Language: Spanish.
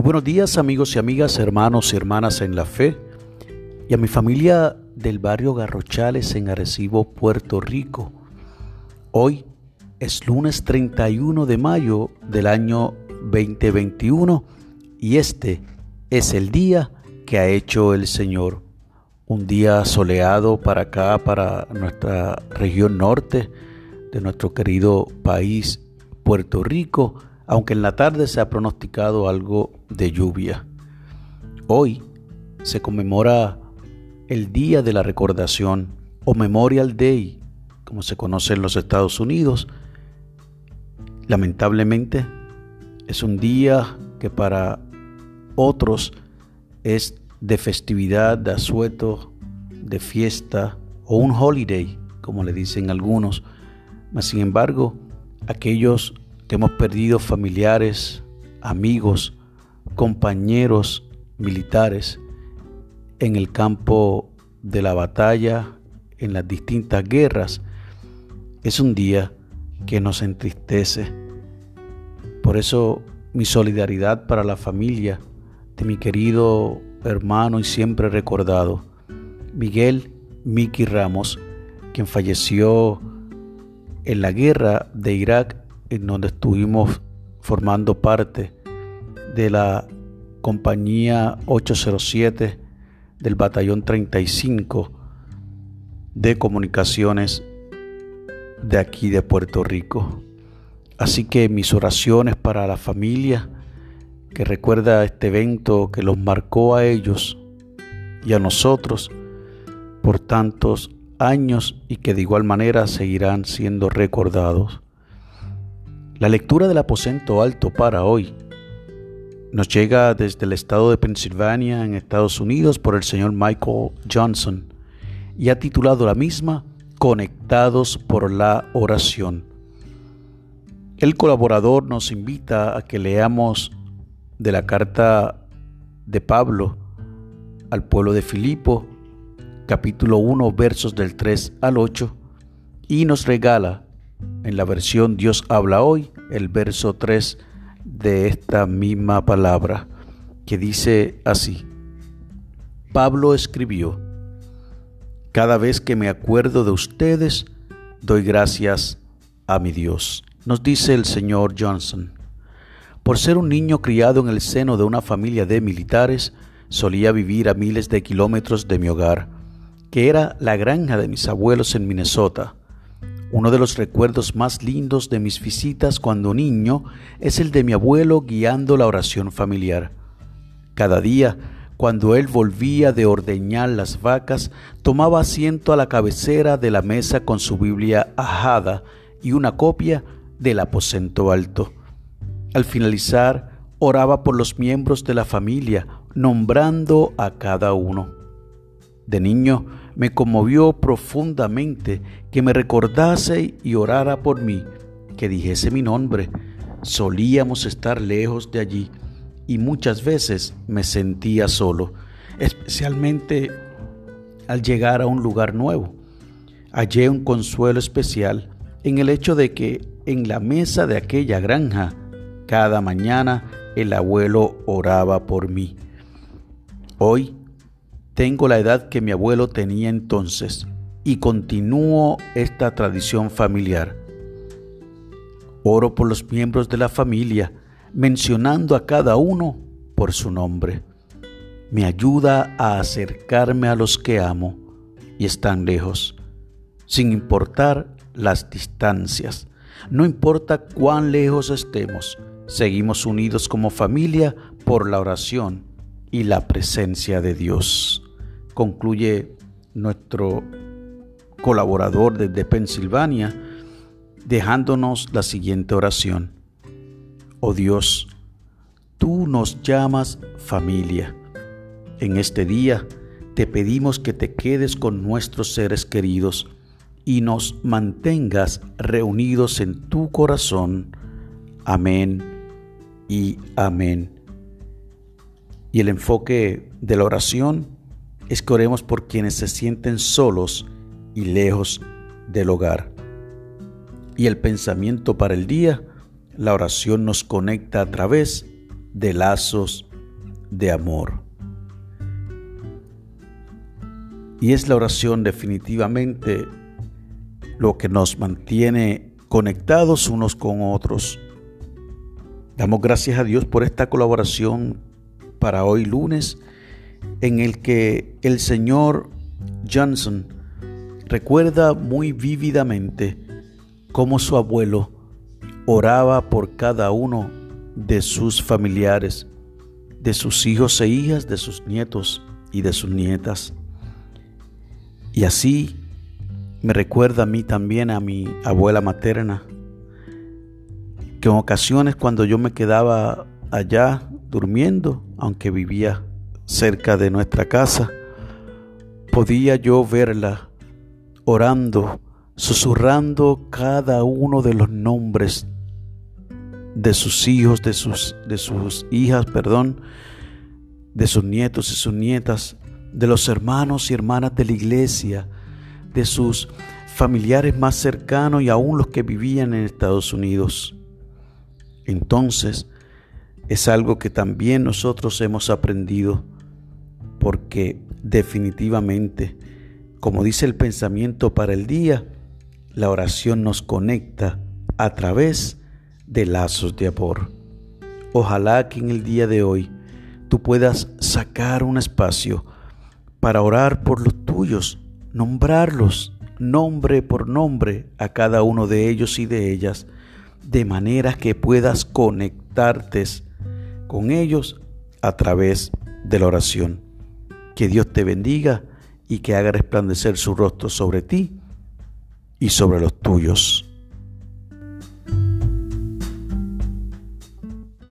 Muy buenos días amigos y amigas, hermanos y hermanas en la fe y a mi familia del barrio Garrochales en Arecibo, Puerto Rico. Hoy es lunes 31 de mayo del año 2021 y este es el día que ha hecho el Señor. Un día soleado para acá, para nuestra región norte de nuestro querido país, Puerto Rico aunque en la tarde se ha pronosticado algo de lluvia. Hoy se conmemora el Día de la Recordación o Memorial Day, como se conoce en los Estados Unidos. Lamentablemente es un día que para otros es de festividad, de asueto, de fiesta o un holiday, como le dicen algunos. Mas sin embargo, aquellos hemos perdido familiares, amigos, compañeros militares en el campo de la batalla, en las distintas guerras, es un día que nos entristece. Por eso mi solidaridad para la familia de mi querido hermano y siempre recordado, Miguel Miki Ramos, quien falleció en la guerra de Irak en donde estuvimos formando parte de la compañía 807 del batallón 35 de comunicaciones de aquí de Puerto Rico. Así que mis oraciones para la familia que recuerda este evento que los marcó a ellos y a nosotros por tantos años y que de igual manera seguirán siendo recordados. La lectura del aposento alto para hoy nos llega desde el estado de Pensilvania en Estados Unidos por el señor Michael Johnson y ha titulado la misma Conectados por la oración. El colaborador nos invita a que leamos de la carta de Pablo al pueblo de Filipo, capítulo 1, versos del 3 al 8, y nos regala en la versión Dios habla hoy, el verso 3 de esta misma palabra, que dice así. Pablo escribió, Cada vez que me acuerdo de ustedes, doy gracias a mi Dios. Nos dice el señor Johnson. Por ser un niño criado en el seno de una familia de militares, solía vivir a miles de kilómetros de mi hogar, que era la granja de mis abuelos en Minnesota. Uno de los recuerdos más lindos de mis visitas cuando niño es el de mi abuelo guiando la oración familiar. Cada día, cuando él volvía de ordeñar las vacas, tomaba asiento a la cabecera de la mesa con su Biblia ajada y una copia del aposento alto. Al finalizar, oraba por los miembros de la familia, nombrando a cada uno. De niño me conmovió profundamente que me recordase y orara por mí, que dijese mi nombre. Solíamos estar lejos de allí y muchas veces me sentía solo, especialmente al llegar a un lugar nuevo. Hallé un consuelo especial en el hecho de que en la mesa de aquella granja, cada mañana el abuelo oraba por mí. Hoy tengo la edad que mi abuelo tenía entonces y continúo esta tradición familiar. Oro por los miembros de la familia, mencionando a cada uno por su nombre. Me ayuda a acercarme a los que amo y están lejos, sin importar las distancias. No importa cuán lejos estemos, seguimos unidos como familia por la oración y la presencia de Dios concluye nuestro colaborador desde Pensilvania, dejándonos la siguiente oración. Oh Dios, tú nos llamas familia. En este día te pedimos que te quedes con nuestros seres queridos y nos mantengas reunidos en tu corazón. Amén y amén. Y el enfoque de la oración es que oremos por quienes se sienten solos y lejos del hogar. Y el pensamiento para el día, la oración nos conecta a través de lazos de amor. Y es la oración definitivamente lo que nos mantiene conectados unos con otros. Damos gracias a Dios por esta colaboración para hoy lunes en el que el señor Johnson recuerda muy vívidamente cómo su abuelo oraba por cada uno de sus familiares, de sus hijos e hijas, de sus nietos y de sus nietas. Y así me recuerda a mí también a mi abuela materna, que en ocasiones cuando yo me quedaba allá durmiendo, aunque vivía cerca de nuestra casa, podía yo verla orando, susurrando cada uno de los nombres de sus hijos, de sus, de sus hijas, perdón, de sus nietos y sus nietas, de los hermanos y hermanas de la iglesia, de sus familiares más cercanos y aún los que vivían en Estados Unidos. Entonces, es algo que también nosotros hemos aprendido, porque definitivamente, como dice el pensamiento para el día, la oración nos conecta a través de lazos de amor. Ojalá que en el día de hoy tú puedas sacar un espacio para orar por los tuyos, nombrarlos nombre por nombre a cada uno de ellos y de ellas, de manera que puedas conectarte con ellos a través de la oración. Que Dios te bendiga y que haga resplandecer su rostro sobre ti y sobre los tuyos.